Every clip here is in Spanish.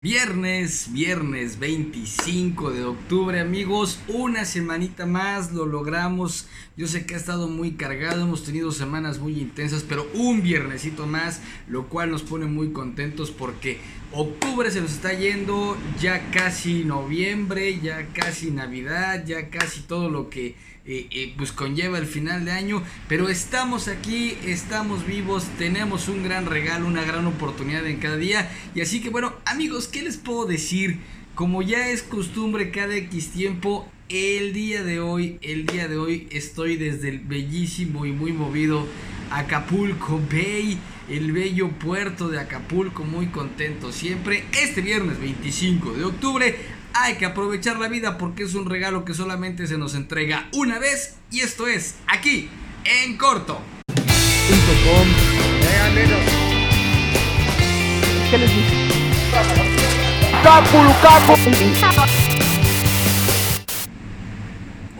Viernes, viernes 25 de octubre amigos, una semanita más, lo logramos, yo sé que ha estado muy cargado, hemos tenido semanas muy intensas, pero un viernesito más, lo cual nos pone muy contentos porque octubre se nos está yendo, ya casi noviembre, ya casi Navidad, ya casi todo lo que pues conlleva el final de año, pero estamos aquí, estamos vivos, tenemos un gran regalo, una gran oportunidad en cada día. Y así que bueno, amigos, ¿qué les puedo decir? Como ya es costumbre cada X tiempo, el día de hoy, el día de hoy estoy desde el bellísimo y muy movido Acapulco Bay, el bello puerto de Acapulco, muy contento siempre. Este viernes 25 de octubre hay que aprovechar la vida porque es un regalo que solamente se nos entrega una vez y esto es aquí en corto. ¿Qué les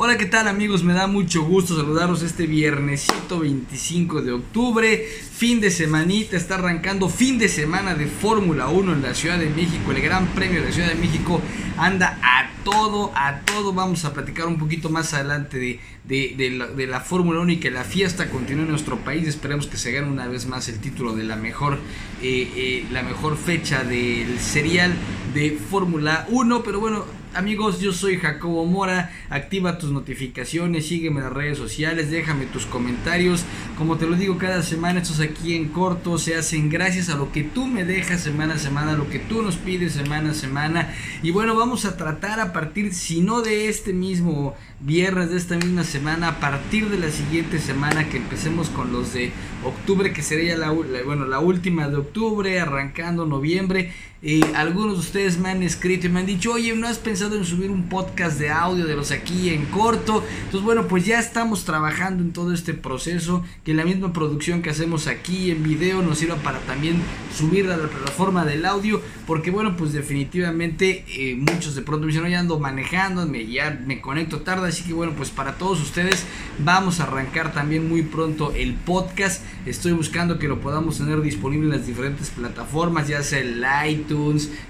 Hola, ¿qué tal amigos? Me da mucho gusto saludaros este viernesito 25 de octubre, fin de semanita, está arrancando fin de semana de Fórmula 1 en la Ciudad de México, el Gran Premio de la Ciudad de México anda a todo, a todo, vamos a platicar un poquito más adelante de, de, la, Fórmula 1 y que la fiesta continúe en nuestro país, esperemos que se gane una vez más el título de la mejor, eh, eh, la mejor fecha del serial de Fórmula 1, pero bueno, Amigos, yo soy Jacobo Mora. Activa tus notificaciones, sígueme en las redes sociales, déjame tus comentarios. Como te lo digo cada semana, estos aquí en corto se hacen gracias a lo que tú me dejas semana a semana, lo que tú nos pides semana a semana. Y bueno, vamos a tratar a partir, si no de este mismo viernes de esta misma semana, a partir de la siguiente semana que empecemos con los de octubre, que sería la, bueno, la última de octubre, arrancando noviembre. Eh, algunos de ustedes me han escrito y me han dicho, oye, ¿no has pensado en subir un podcast de audio de los aquí en corto? Entonces, bueno, pues ya estamos trabajando en todo este proceso, que la misma producción que hacemos aquí en video nos sirva para también subir a la plataforma del audio, porque bueno, pues definitivamente eh, muchos de pronto me dicen, oye, ando manejando, ya me conecto tarde, así que bueno, pues para todos ustedes vamos a arrancar también muy pronto el podcast. Estoy buscando que lo podamos tener disponible en las diferentes plataformas, ya sea el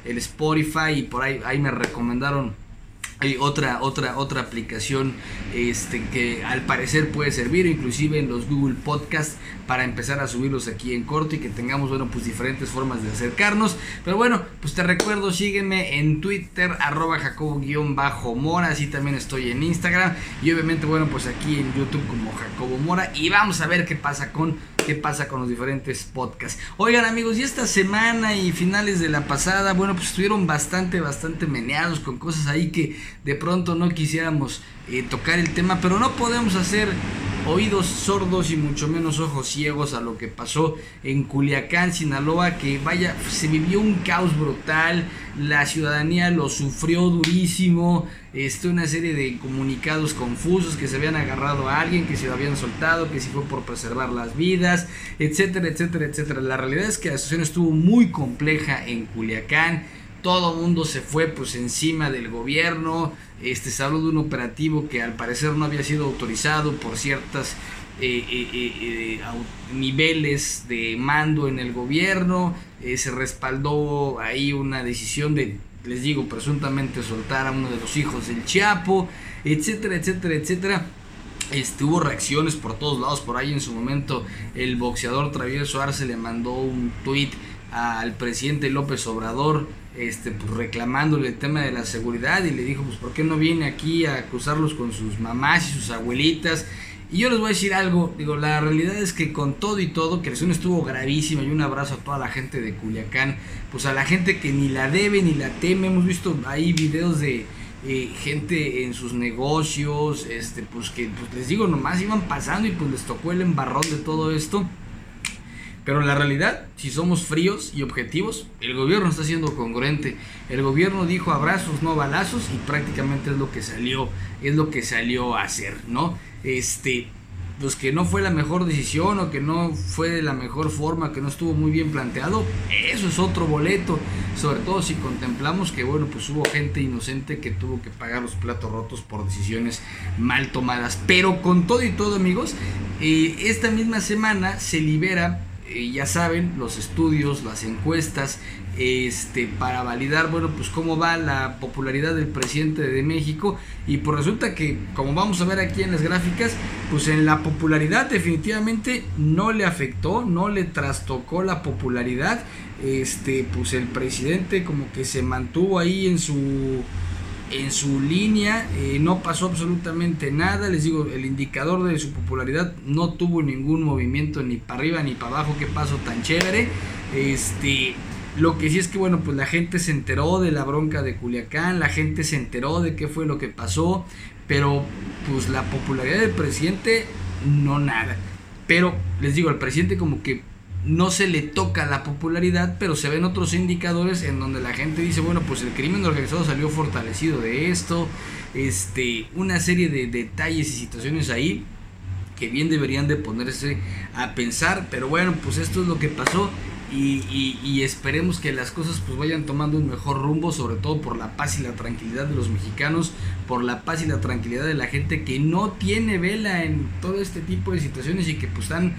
el Spotify y por ahí, ahí me recomendaron hay otra, otra, otra aplicación este, que al parecer puede servir, inclusive en los Google Podcasts, para empezar a subirlos aquí en corto y que tengamos, bueno, pues diferentes formas de acercarnos. Pero bueno, pues te recuerdo, sígueme en Twitter, arroba jacobo-mora, así también estoy en Instagram. Y obviamente, bueno, pues aquí en YouTube como Jacobo Mora. Y vamos a ver qué pasa con qué pasa con los diferentes podcasts. Oigan amigos, y esta semana y finales de la pasada, bueno, pues estuvieron bastante, bastante meneados con cosas ahí que de pronto no quisiéramos eh, tocar el tema, pero no podemos hacer oídos sordos y mucho menos ojos ciegos a lo que pasó en Culiacán, Sinaloa, que vaya, se vivió un caos brutal, la ciudadanía lo sufrió durísimo, este, una serie de comunicados confusos que se habían agarrado a alguien, que se lo habían soltado, que si fue por preservar las vidas, etcétera, etcétera, etcétera. La realidad es que la situación estuvo muy compleja en Culiacán. Todo mundo se fue pues encima del gobierno, este, se habló de un operativo que al parecer no había sido autorizado por ciertas eh, eh, eh, niveles de mando en el gobierno, se respaldó ahí una decisión de, les digo, presuntamente soltar a uno de los hijos del Chiapo, etcétera, etcétera, etcétera. Este, hubo reacciones por todos lados, por ahí en su momento el boxeador Travieso Arce le mandó un tweet al presidente López Obrador este, pues, reclamándole el tema de la seguridad y le dijo, pues, ¿por qué no viene aquí a acusarlos con sus mamás y sus abuelitas? Y yo les voy a decir algo, digo, la realidad es que con todo y todo, que situación estuvo gravísima y un abrazo a toda la gente de Culiacán, pues a la gente que ni la debe ni la teme, hemos visto ahí videos de eh, gente en sus negocios, este, pues que pues les digo, nomás iban pasando y pues les tocó el embarrón de todo esto. Pero la realidad, si somos fríos y objetivos, el gobierno está siendo congruente. El gobierno dijo abrazos, no balazos, y prácticamente es lo que salió, es lo que salió a hacer, ¿no? Este, pues que no fue la mejor decisión o que no fue de la mejor forma, que no estuvo muy bien planteado, eso es otro boleto. Sobre todo si contemplamos que, bueno, pues hubo gente inocente que tuvo que pagar los platos rotos por decisiones mal tomadas. Pero con todo y todo, amigos, eh, esta misma semana se libera eh, ya saben, los estudios, las encuestas, este, para validar, bueno, pues cómo va la popularidad del presidente de México. Y pues resulta que, como vamos a ver aquí en las gráficas, pues en la popularidad definitivamente no le afectó, no le trastocó la popularidad. Este, pues el presidente como que se mantuvo ahí en su en su línea, eh, no pasó absolutamente nada, les digo, el indicador de su popularidad no tuvo ningún movimiento ni para arriba ni para abajo, qué pasó tan chévere. Este, lo que sí es que bueno, pues la gente se enteró de la bronca de Culiacán, la gente se enteró de qué fue lo que pasó, pero pues la popularidad del presidente no nada. Pero les digo, al presidente como que no se le toca la popularidad, pero se ven otros indicadores en donde la gente dice, bueno, pues el crimen organizado salió fortalecido de esto, este, una serie de detalles y situaciones ahí que bien deberían de ponerse a pensar, pero bueno, pues esto es lo que pasó y, esperemos que las cosas pues vayan tomando un mejor rumbo, sobre todo por la paz y la tranquilidad de los mexicanos, por la paz y la tranquilidad de la gente que no tiene vela en todo este tipo de situaciones y que pues están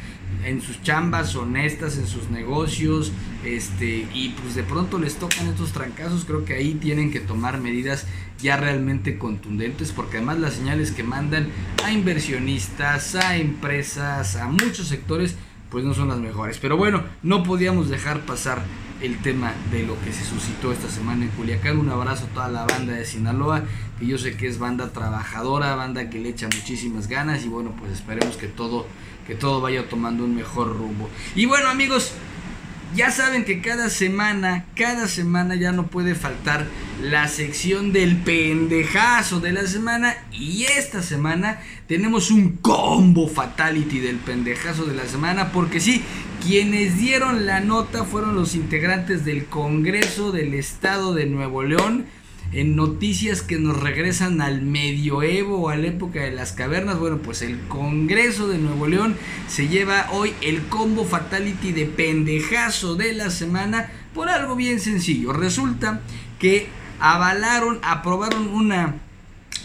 en sus chambas honestas, en sus negocios, este, y pues de pronto les tocan estos trancazos, creo que ahí tienen que tomar medidas ya realmente contundentes, porque además las señales que mandan a inversionistas, a empresas, a muchos sectores, pues no son las mejores. Pero bueno, no podíamos dejar pasar el tema de lo que se suscitó esta semana en Culiacán. Un abrazo a toda la banda de Sinaloa, que yo sé que es banda trabajadora, banda que le echa muchísimas ganas y bueno, pues esperemos que todo que todo vaya tomando un mejor rumbo. Y bueno, amigos, ya saben que cada semana, cada semana ya no puede faltar la sección del pendejazo de la semana. Y esta semana tenemos un combo fatality del pendejazo de la semana. Porque sí, quienes dieron la nota fueron los integrantes del Congreso del Estado de Nuevo León en noticias que nos regresan al medioevo o a la época de las cavernas, bueno, pues el Congreso de Nuevo León se lleva hoy el combo fatality de pendejazo de la semana por algo bien sencillo. Resulta que avalaron, aprobaron una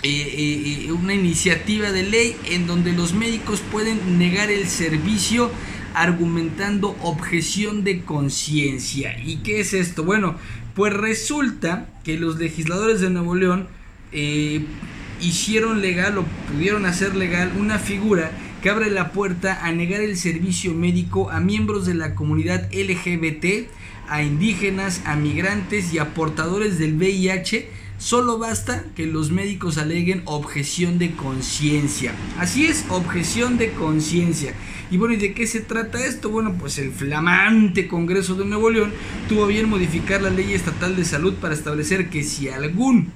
eh, eh, eh, una iniciativa de ley en donde los médicos pueden negar el servicio argumentando objeción de conciencia. ¿Y qué es esto? Bueno, pues resulta que los legisladores de Nuevo León eh, hicieron legal o pudieron hacer legal una figura que abre la puerta a negar el servicio médico a miembros de la comunidad LGBT, a indígenas, a migrantes y a portadores del VIH. Solo basta que los médicos aleguen objeción de conciencia. Así es, objeción de conciencia. Y bueno, ¿y de qué se trata esto? Bueno, pues el flamante Congreso de Nuevo León tuvo bien modificar la ley estatal de salud para establecer que si algún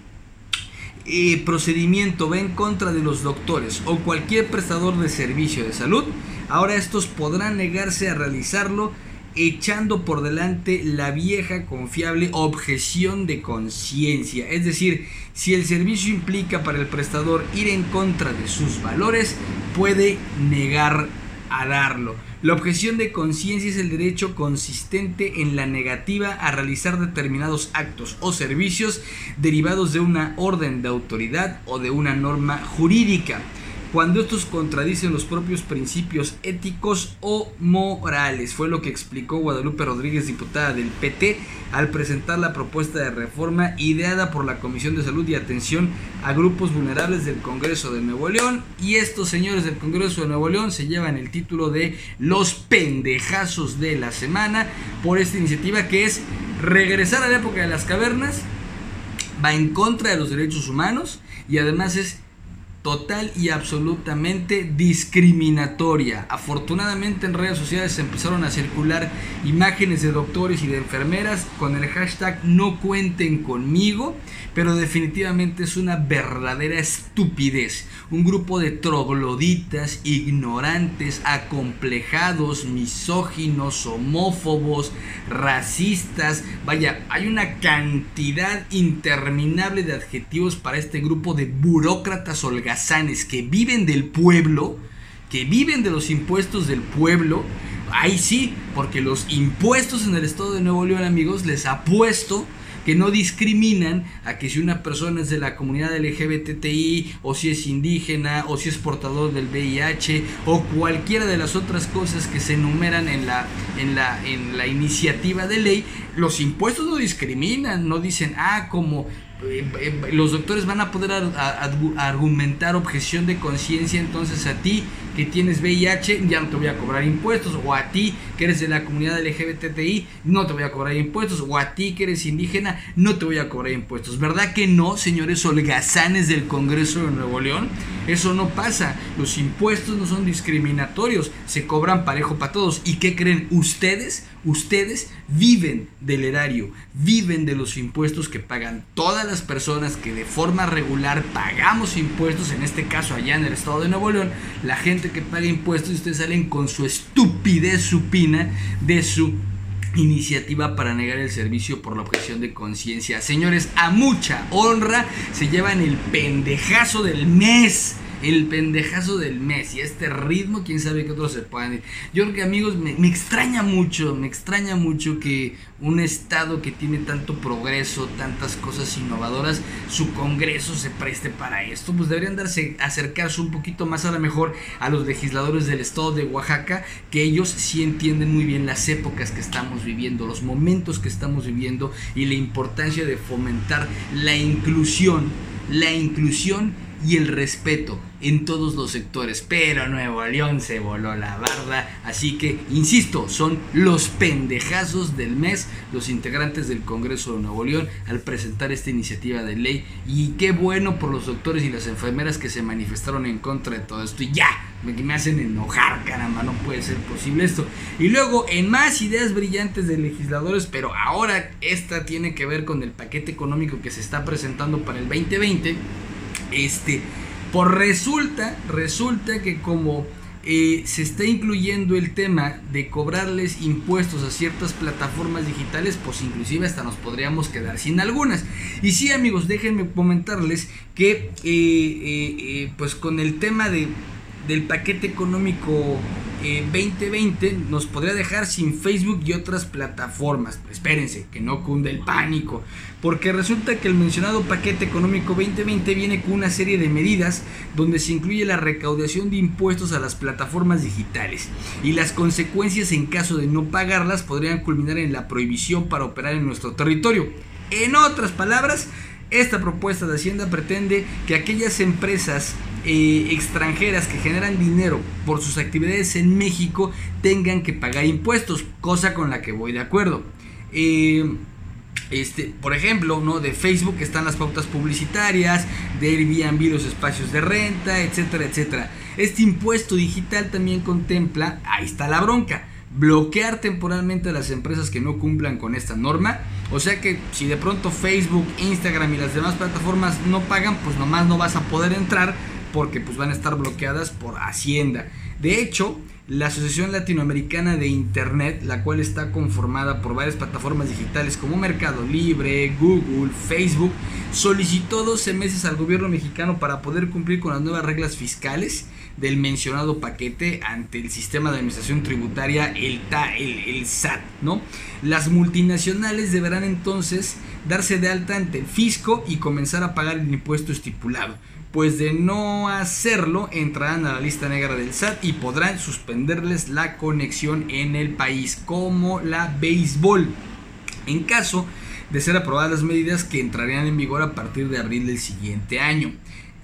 eh, procedimiento va en contra de los doctores o cualquier prestador de servicio de salud, ahora estos podrán negarse a realizarlo echando por delante la vieja confiable objeción de conciencia. Es decir, si el servicio implica para el prestador ir en contra de sus valores, puede negar a darlo. La objeción de conciencia es el derecho consistente en la negativa a realizar determinados actos o servicios derivados de una orden de autoridad o de una norma jurídica cuando estos contradicen los propios principios éticos o morales. Fue lo que explicó Guadalupe Rodríguez, diputada del PT, al presentar la propuesta de reforma ideada por la Comisión de Salud y Atención a Grupos Vulnerables del Congreso de Nuevo León. Y estos señores del Congreso de Nuevo León se llevan el título de los pendejazos de la semana por esta iniciativa que es regresar a la época de las cavernas, va en contra de los derechos humanos y además es total y absolutamente discriminatoria. Afortunadamente en redes sociales empezaron a circular imágenes de doctores y de enfermeras con el hashtag no cuenten conmigo, pero definitivamente es una verdadera estupidez. Un grupo de trogloditas, ignorantes, acomplejados, misóginos, homófobos, racistas. Vaya, hay una cantidad interminable de adjetivos para este grupo de burócratas holgazanes que viven del pueblo, que viven de los impuestos del pueblo, ahí sí, porque los impuestos en el estado de Nuevo León, amigos, les apuesto que no discriminan a que si una persona es de la comunidad LGBTI o si es indígena o si es portador del VIH o cualquiera de las otras cosas que se enumeran en la, en la, en la iniciativa de ley, los impuestos no discriminan, no dicen, ah, como los doctores van a poder argumentar objeción de conciencia entonces a ti que tienes VIH ya no te voy a cobrar impuestos o a ti que eres de la comunidad LGBTI no te voy a cobrar impuestos o a ti que eres indígena no te voy a cobrar impuestos ¿verdad que no señores holgazanes del Congreso de Nuevo León? eso no pasa los impuestos no son discriminatorios se cobran parejo para todos ¿y qué creen ustedes? ustedes viven del erario, viven de los impuestos que pagan todas las personas que de forma regular pagamos impuestos, en este caso allá en el estado de Nuevo León, la gente que paga impuestos y ustedes salen con su estupidez supina de su iniciativa para negar el servicio por la objeción de conciencia. Señores, a mucha honra se llevan el pendejazo del mes el pendejazo del mes y este ritmo, quién sabe qué otros se puedan ir. Yo creo que amigos, me, extraña mucho, me extraña mucho que un estado que tiene tanto progreso, tantas cosas innovadoras, su congreso se preste para esto. Pues deberían darse, acercarse un poquito más a lo mejor a los legisladores del estado de Oaxaca, que ellos sí entienden muy bien las épocas que estamos viviendo, los momentos que estamos viviendo y la importancia de fomentar la inclusión, la inclusión y el respeto en todos los sectores. Pero Nuevo León se voló la barda. Así que, insisto, son los pendejazos del mes los integrantes del Congreso de Nuevo León al presentar esta iniciativa de ley. Y qué bueno por los doctores y las enfermeras que se manifestaron en contra de todo esto. Y ya, me hacen enojar, caramba, no puede ser posible esto. Y luego, en más ideas brillantes de legisladores, pero ahora esta tiene que ver con el paquete económico que se está presentando para el 2020 este, por resulta, resulta que como eh, se está incluyendo el tema de cobrarles impuestos a ciertas plataformas digitales, pues inclusive hasta nos podríamos quedar sin algunas. Y sí amigos, déjenme comentarles que eh, eh, pues con el tema de del paquete económico 2020 eh, nos podría dejar sin Facebook y otras plataformas. Espérense, que no cunde el pánico, porque resulta que el mencionado paquete económico 2020 viene con una serie de medidas donde se incluye la recaudación de impuestos a las plataformas digitales y las consecuencias en caso de no pagarlas podrían culminar en la prohibición para operar en nuestro territorio. En otras palabras, esta propuesta de Hacienda pretende que aquellas empresas eh, extranjeras que generan dinero por sus actividades en México tengan que pagar impuestos, cosa con la que voy de acuerdo. Eh, este, por ejemplo, ¿no? de Facebook están las pautas publicitarias, de Airbnb los espacios de renta, etcétera, etcétera. Este impuesto digital también contempla, ahí está la bronca, bloquear temporalmente a las empresas que no cumplan con esta norma. O sea que si de pronto Facebook, Instagram y las demás plataformas no pagan, pues nomás no vas a poder entrar porque pues van a estar bloqueadas por Hacienda. De hecho, la Asociación Latinoamericana de Internet, la cual está conformada por varias plataformas digitales como Mercado Libre, Google, Facebook, solicitó 12 meses al gobierno mexicano para poder cumplir con las nuevas reglas fiscales del mencionado paquete ante el sistema de administración tributaria, el, el, SAT, ¿no? Las multinacionales deberán entonces darse de alta ante el fisco y comenzar a pagar el impuesto estipulado pues de no hacerlo entrarán a la lista negra del SAT y podrán suspenderles la conexión en el país, como la béisbol. En caso de ser aprobadas las medidas que entrarían en vigor a partir de abril del siguiente año.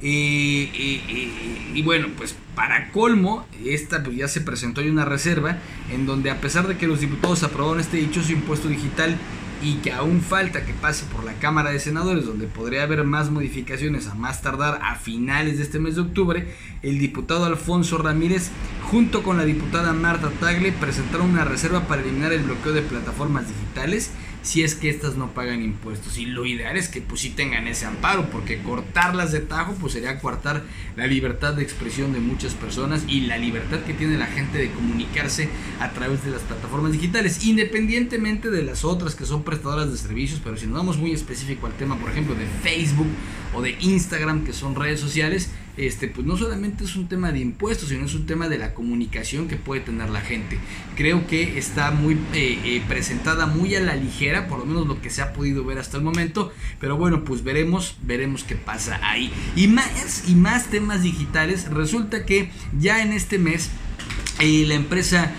Eh, eh, eh, y bueno, pues para colmo, esta pues ya se presentó hay una reserva en donde a pesar de que los diputados aprobaron este dichoso impuesto digital y que aún falta que pase por la Cámara de Senadores, donde podría haber más modificaciones a más tardar a finales de este mes de octubre, el diputado Alfonso Ramírez, junto con la diputada Marta Tagle, presentaron una reserva para eliminar el bloqueo de plataformas digitales si es que estas no pagan impuestos. Y lo ideal es que pues sí tengan ese amparo, porque cortarlas de tajo pues sería coartar la libertad de expresión de muchas personas y la libertad que tiene la gente de comunicarse a través de las plataformas digitales, independientemente de las otras que son prestadoras de servicios, pero si nos vamos muy específico al tema, por ejemplo, de Facebook o de Instagram, que son redes sociales, este, pues no solamente es un tema de impuestos, sino es un tema de la comunicación que puede tener la gente. Creo que está muy eh, eh, presentada muy a la ligera, por lo menos lo que se ha podido ver hasta el momento, pero bueno, pues veremos, veremos qué pasa ahí. Y más y más temas digitales, resulta que ya en este mes eh, la empresa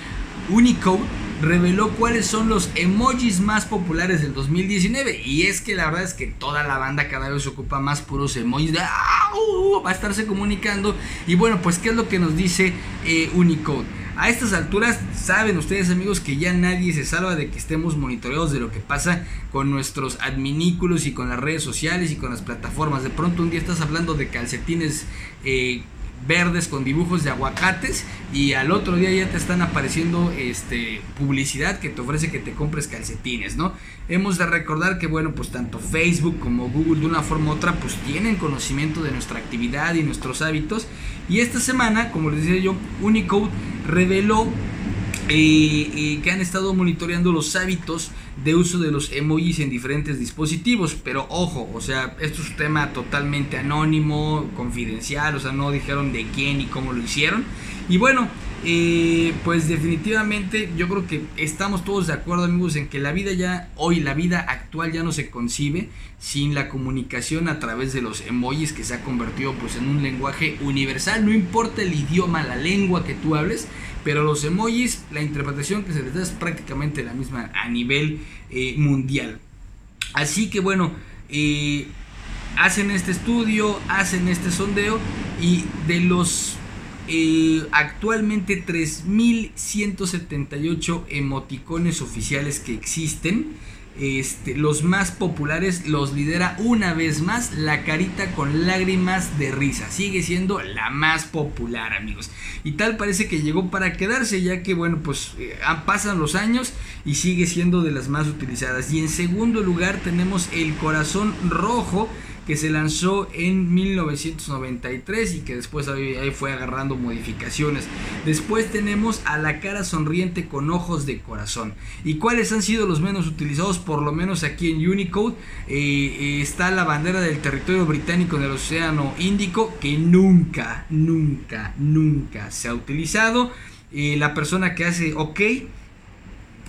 Unicode reveló cuáles son los emojis más populares del 2019. Y es que la verdad es que toda la banda cada vez ocupa más puros emojis de va a estarse comunicando. Y bueno, pues ¿qué es lo que nos dice eh, Unicode? A estas alturas saben ustedes amigos que ya nadie se salva de que estemos monitoreados de lo que pasa con nuestros adminículos y con las redes sociales y con las plataformas. De pronto un día estás hablando de calcetines eh, verdes con dibujos de aguacates y al otro día ya te están apareciendo este publicidad que te ofrece que te compres calcetines, ¿no? Hemos de recordar que bueno, pues tanto Facebook como Google de una forma u otra pues tienen conocimiento de nuestra actividad y nuestros hábitos y esta semana, como les decía yo, Unicode reveló eh, que han estado monitoreando los hábitos de uso de los emojis en diferentes dispositivos. Pero ojo, o sea, esto es un tema totalmente anónimo, confidencial, o sea, no dijeron de quién y cómo lo hicieron. Y bueno, eh, pues definitivamente yo creo que estamos todos de acuerdo amigos en que la vida ya, hoy la vida actual ya no se concibe sin la comunicación a través de los emojis que se ha convertido pues en un lenguaje universal, no importa el idioma, la lengua que tú hables, pero los emojis, la interpretación que se les da es prácticamente la misma a nivel eh, mundial. Así que bueno, eh, hacen este estudio, hacen este sondeo y de los eh, actualmente 3.178 emoticones oficiales que existen, este, los más populares los lidera una vez más la carita con lágrimas de risa. Sigue siendo la más popular, amigos. Y tal parece que llegó para quedarse, ya que, bueno, pues eh, pasan los años y sigue siendo de las más utilizadas. Y en segundo lugar tenemos el corazón rojo que se lanzó en 1993 y que después ahí, fue agarrando modificaciones. Después tenemos a la cara sonriente con ojos de corazón. ¿Y cuáles han sido los menos utilizados? Por lo menos aquí en Unicode eh, eh, está la bandera del territorio británico en el Océano Índico que nunca, nunca, nunca se ha utilizado. Eh, la persona que hace OK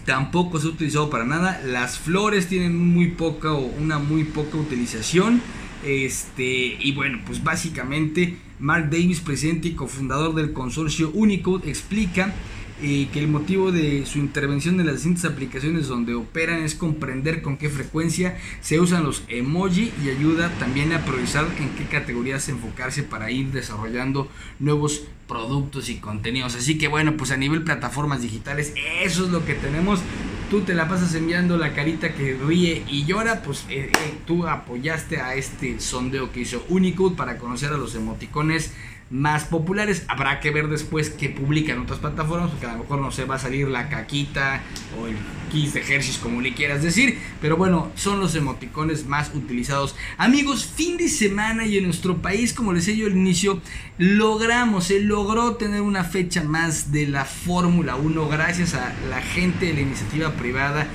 tampoco se ha utilizado para nada. Las flores tienen muy poca o una muy poca utilización. Este, y bueno, pues básicamente Mark Davis, presidente y cofundador del consorcio Unicode, explica eh, que el motivo de su intervención en las distintas aplicaciones donde operan es comprender con qué frecuencia se usan los emoji y ayuda también a priorizar en qué categorías enfocarse para ir desarrollando nuevos productos y contenidos. Así que bueno, pues a nivel plataformas digitales, eso es lo que tenemos tú te la pasas enviando la carita que ríe y llora, pues eh, eh, tú apoyaste a este sondeo que hizo Unicode para conocer a los emoticones más populares. Habrá que ver después que publican otras plataformas, porque a lo mejor no se va a salir la caquita o el kiss de Hershey's, como le quieras decir. Pero bueno, son los emoticones más utilizados. Amigos, fin de semana y en nuestro país, como les decía yo al inicio, logramos, se logró tener una fecha más de la Fórmula 1 gracias a la gente de la iniciativa privada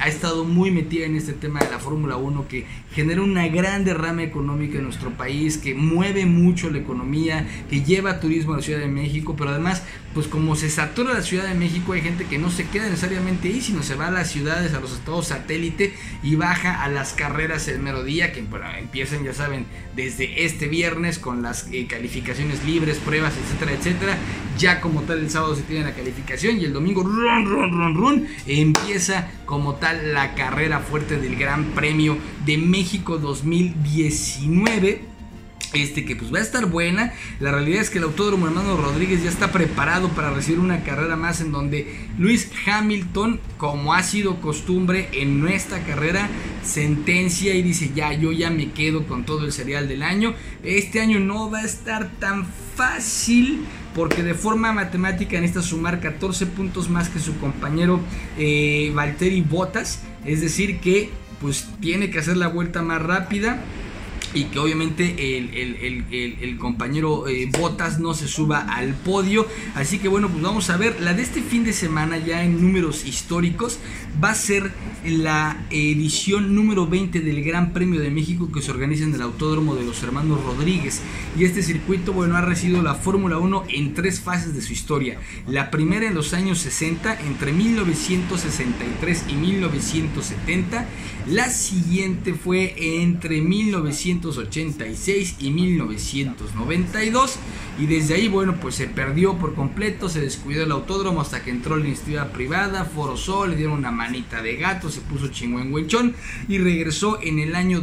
ha estado muy metida en este tema de la Fórmula 1, que genera una gran derrama económica en nuestro país, que mueve mucho la economía, que lleva turismo a la Ciudad de México, pero además, pues como se satura la Ciudad de México, hay gente que no se queda necesariamente ahí, sino se va a las ciudades, a los estados satélite y baja a las carreras el mero día, que empiezan, ya saben, desde este viernes con las eh, calificaciones libres, pruebas, etcétera, etcétera. Ya como tal el sábado se tiene la calificación y el domingo run, run, run, run, empieza como tal la carrera fuerte del Gran Premio de México 2019 este que pues va a estar buena. La realidad es que el Autódromo Hermano Rodríguez ya está preparado para recibir una carrera más en donde Luis Hamilton, como ha sido costumbre en nuestra carrera, sentencia y dice ya, yo ya me quedo con todo el serial del año. Este año no va a estar tan fácil porque de forma matemática necesita sumar 14 puntos más que su compañero eh, Valtteri Bottas. Es decir que pues tiene que hacer la vuelta más rápida y que obviamente el, compañero eh, Botas no se suba al podio. Así que bueno, pues vamos a ver. La de este fin de semana ya en números históricos va a ser la edición número 20 del Gran Premio de México que se organiza en el Autódromo de los Hermanos Rodríguez. Y este circuito, bueno, ha recibido la Fórmula 1 en tres fases de su historia. La primera en los años 60, entre 1963 y 1970. La siguiente fue entre 1986 y 1992. Y desde ahí, bueno, pues se perdió por completo, se descuidó el autódromo hasta que entró la iniciativa privada, Sol, le dieron una manita de gato, se puso chingüengüenchón y regresó en el año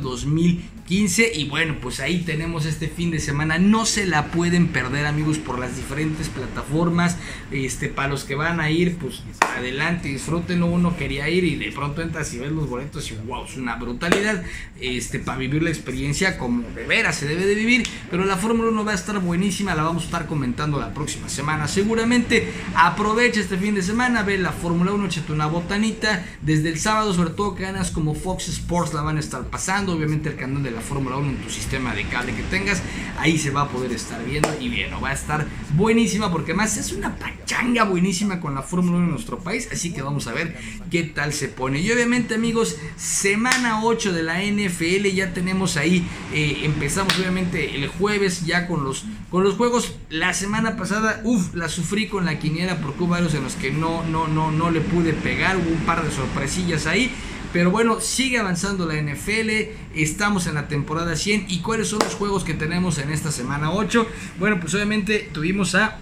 2015. Y bueno, pues ahí tenemos este fin de semana. No se la pueden perder, amigos, por las diferentes plataformas. Este, para los que van a ir, pues adelante, disfrútenlo. Uno quería ir y de pronto entras y ves los boletos y wow, es una brutalidad. Este, para vivir la experiencia como de veras se debe de vivir. Pero la Fórmula 1 va a estar buenísima, la vamos a estar comentando la próxima semana. Seguramente aprovecha este fin de semana, ve la Fórmula 1, échate una botanita. Desde el sábado, sobre todo, ganas como Fox Sports la van a estar pasando. Obviamente, el canal de la Fórmula 1 en tu sistema de cable que tengas, ahí se va a poder estar viendo. Y bien, va a estar buenísima porque además es una pachanga buenísima con la Fórmula 1 en nuestro país. Así que vamos a ver qué tal se pone. Y obviamente, amigos, semana 8 de la NFL ya tenemos ahí. Eh, empezamos, obviamente, el jueves ya con los, con los juegos. La semana pasada, uff, la sufrí con la quiniela porque hubo varios en los que no, no, no, no le pude pegar. Hubo un par de sorpresillas ahí. Pero bueno, sigue avanzando la NFL, estamos en la temporada 100 y cuáles son los juegos que tenemos en esta semana 8. Bueno, pues obviamente tuvimos a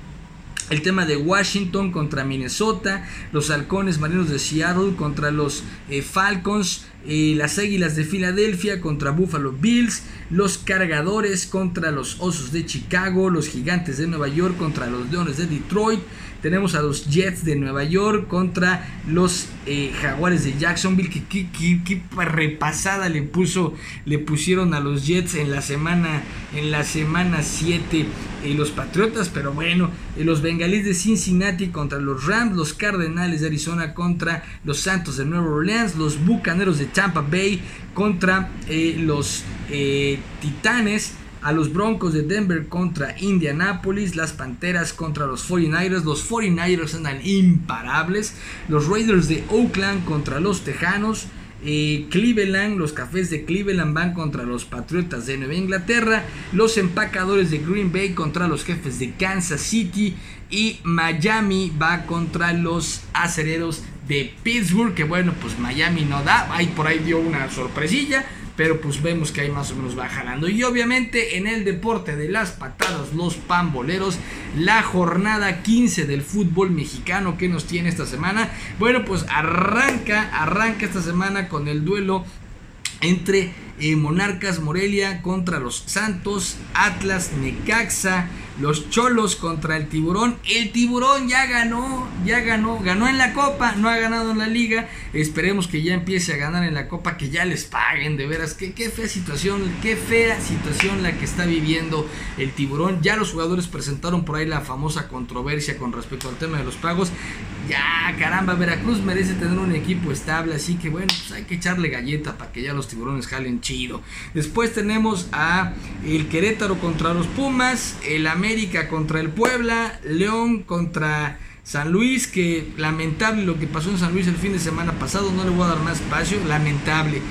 el tema de Washington contra Minnesota, los halcones marinos de Seattle contra los eh, Falcons, las Águilas de Filadelfia contra Buffalo Bills, los Cargadores contra los Osos de Chicago, los Gigantes de Nueva York contra los Leones de Detroit, tenemos a los Jets de Nueva York contra los eh, Jaguares de Jacksonville. Que, qué repasada le puso, le pusieron a los Jets en la semana, en la semana 7 eh, los Patriotas. Pero bueno, los Bengalíes de Cincinnati contra los Rams, los Cardenales de Arizona contra los Santos de Nueva Orleans, los Bucaneros de Tampa Bay contra los Titanes a los Broncos de Denver contra Indianapolis, las Panteras contra los 49ers, los 49ers andan imparables, los Raiders de Oakland contra los Tejanos, eh, Cleveland, los Cafés de Cleveland van contra los Patriotas de Nueva Inglaterra, los Empacadores de Green Bay contra los Jefes de Kansas City y Miami va contra los Acereros de Pittsburgh, que bueno, pues Miami no da, ahí por ahí dio una sorpresilla pero pues vemos que ahí más o menos va jalando. Y obviamente en el deporte de las patadas, los pamboleros, la jornada 15 del fútbol mexicano que nos tiene esta semana. Bueno, pues arranca, arranca esta semana con el duelo entre eh, Monarcas Morelia contra los Santos, Atlas Necaxa, los Cholos contra el Tiburón. El Tiburón ya ganó, ya ganó, ganó en la Copa, no ha ganado en la Liga. Esperemos que ya empiece a ganar en la Copa, que ya les paguen, de veras. Qué, qué fea situación, qué fea situación la que está viviendo el Tiburón. Ya los jugadores presentaron por ahí la famosa controversia con respecto al tema de los pagos. Ya, caramba, Veracruz merece tener un equipo estable, así que bueno, pues hay que echarle galleta para que ya los tiburones jalen chido. Después tenemos a el Querétaro contra los Pumas, el América contra el Puebla, León contra San Luis, que lamentable lo que pasó en San Luis el fin de semana pasado, no le voy a dar más espacio, lamentable.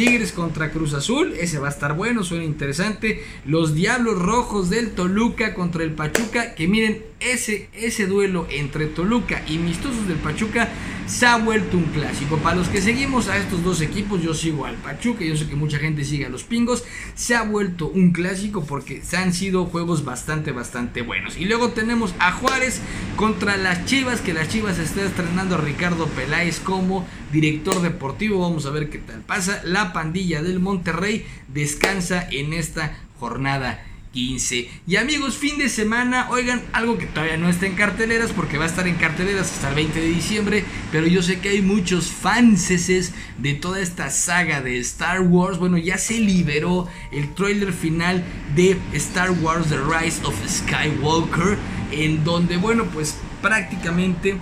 Tigres contra Cruz Azul, ese va a estar bueno, suena interesante. Los Diablos Rojos del Toluca contra el Pachuca, que miren, ese, ese duelo entre Toluca y Mistosos del Pachuca se ha vuelto un clásico. Para los que seguimos a estos dos equipos, yo sigo al Pachuca, yo sé que mucha gente sigue a los Pingos, se ha vuelto un clásico porque han sido juegos bastante, bastante buenos. Y luego tenemos a Juárez contra las Chivas, que las Chivas está estrenando a Ricardo Peláez como director deportivo. Vamos a ver qué tal pasa. La pandilla del Monterrey descansa en esta jornada 15. Y amigos, fin de semana, oigan, algo que todavía no está en carteleras porque va a estar en carteleras hasta el 20 de diciembre, pero yo sé que hay muchos fanses de toda esta saga de Star Wars. Bueno, ya se liberó el trailer final de Star Wars The Rise of Skywalker, en donde, bueno, pues prácticamente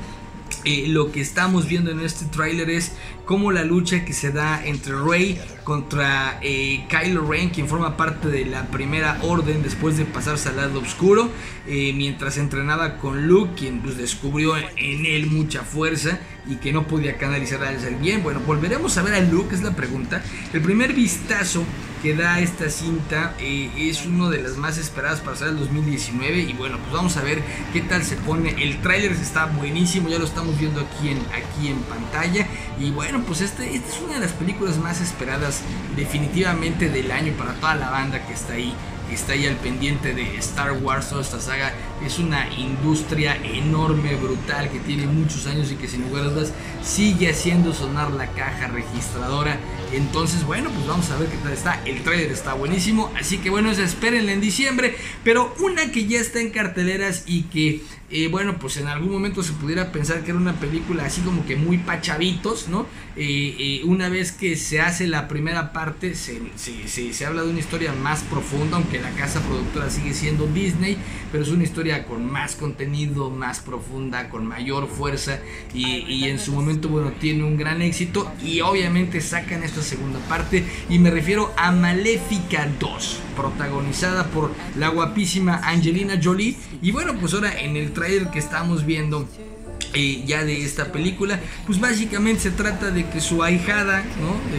lo que estamos viendo en este tráiler es cómo la lucha que se da entre Rey contra eh, Kylo Ren, quien forma parte de la primera orden después de pasarse al lado oscuro, eh, mientras entrenaba con Luke, quien pues, descubrió en él mucha fuerza y que no podía canalizar al bien. Bueno, volveremos a ver a Luke, es la pregunta. El primer vistazo que da esta cinta eh, es una de las más esperadas para salir el 2019 y bueno pues vamos a ver qué tal se pone. El tráiler está buenísimo ya lo estamos viendo aquí en, aquí en pantalla. Y bueno pues este, esta es una de las películas más esperadas definitivamente del año para toda la banda que está ahí está ahí al pendiente de Star Wars, toda esta saga. Es una industria enorme, brutal, que tiene muchos años y que sin lugar a dudas sigue haciendo sonar la caja registradora. Entonces, bueno, pues vamos a ver qué tal está. El trailer está buenísimo, así que bueno, espérenla en diciembre. Pero una que ya está en carteleras y que eh, bueno, pues en algún momento se pudiera pensar que era una película así como que muy pachavitos, ¿no? Eh, eh, una vez que se hace la primera parte, se, se, habla de una historia más profunda, aunque la casa productora sigue siendo Disney, pero es una historia con más contenido, más profunda, con mayor fuerza y, y en su momento, bueno, tiene un gran éxito y obviamente sacan esta segunda parte y me refiero a Maléfica 2, protagonizada por la guapísima Angelina Jolie y bueno, pues ahora en el trailer que estamos viendo eh, ya de esta película, pues básicamente se trata de que su ahijada.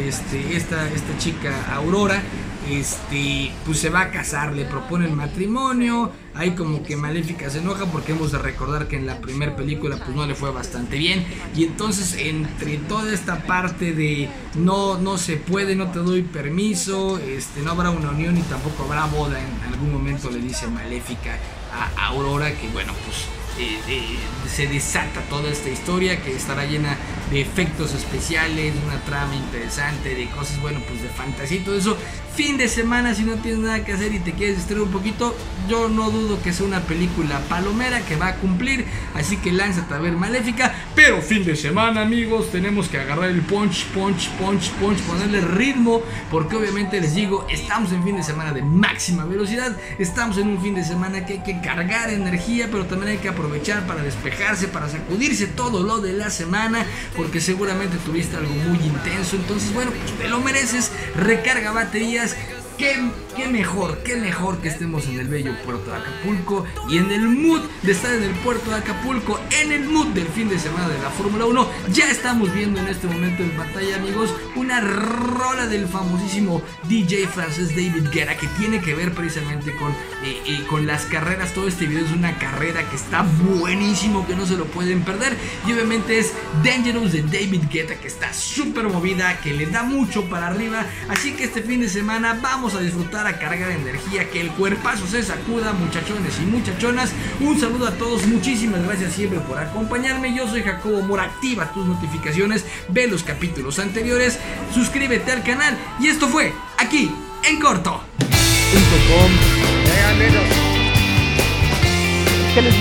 Este, esta, esta chica Aurora, este, pues se va a casar, le propone el matrimonio, ahí como que Maléfica se enoja porque hemos de recordar que en la primera película pues no le fue bastante bien. Y entonces entre toda esta parte de no, no se puede, no te doy permiso, este, no habrá una unión y tampoco habrá boda, en algún momento le dice Maléfica a Aurora que bueno pues eh, eh, se desata toda esta historia que estará llena de efectos especiales, una trama interesante, de cosas, bueno, pues de fantasía y todo eso. Fin de semana, si no tienes nada que hacer y te quieres distraer un poquito, yo no dudo que sea una película palomera que va a cumplir, así que lánzate a ver Maléfica. Pero fin de semana, amigos, tenemos que agarrar el punch, punch, punch, punch, ponerle ritmo, porque obviamente les digo, estamos en fin de semana de máxima velocidad, estamos en un fin de semana que hay que cargar energía, pero también hay que aprovechar para despejarse, para sacudirse todo lo de la semana porque seguramente tuviste algo muy intenso. Entonces, bueno, pues te lo mereces. Recarga baterías. ¿Qué qué mejor, qué mejor que estemos en el bello puerto de Acapulco y en el mood de estar en el puerto de Acapulco, en el mood del fin de semana de la Fórmula 1. Ya estamos viendo en este momento en pantalla, amigos, una rola del famosísimo DJ francés David Guerra que tiene que ver precisamente con, eh, eh, con las carreras. Todo este video es una carrera que está buenísimo, que no se lo pueden perder. Y obviamente es Dangerous de David Guetta, que está súper movida, que le da mucho para arriba. Así que este fin de semana vamos a disfrutar carga de energía, que el cuerpazo se sacuda, muchachones y muchachonas. Un saludo a todos, muchísimas gracias siempre por acompañarme. Yo soy Jacobo Mora, activa tus notificaciones, ve los capítulos anteriores, suscríbete al canal y esto fue aquí en corto. ¿Qué les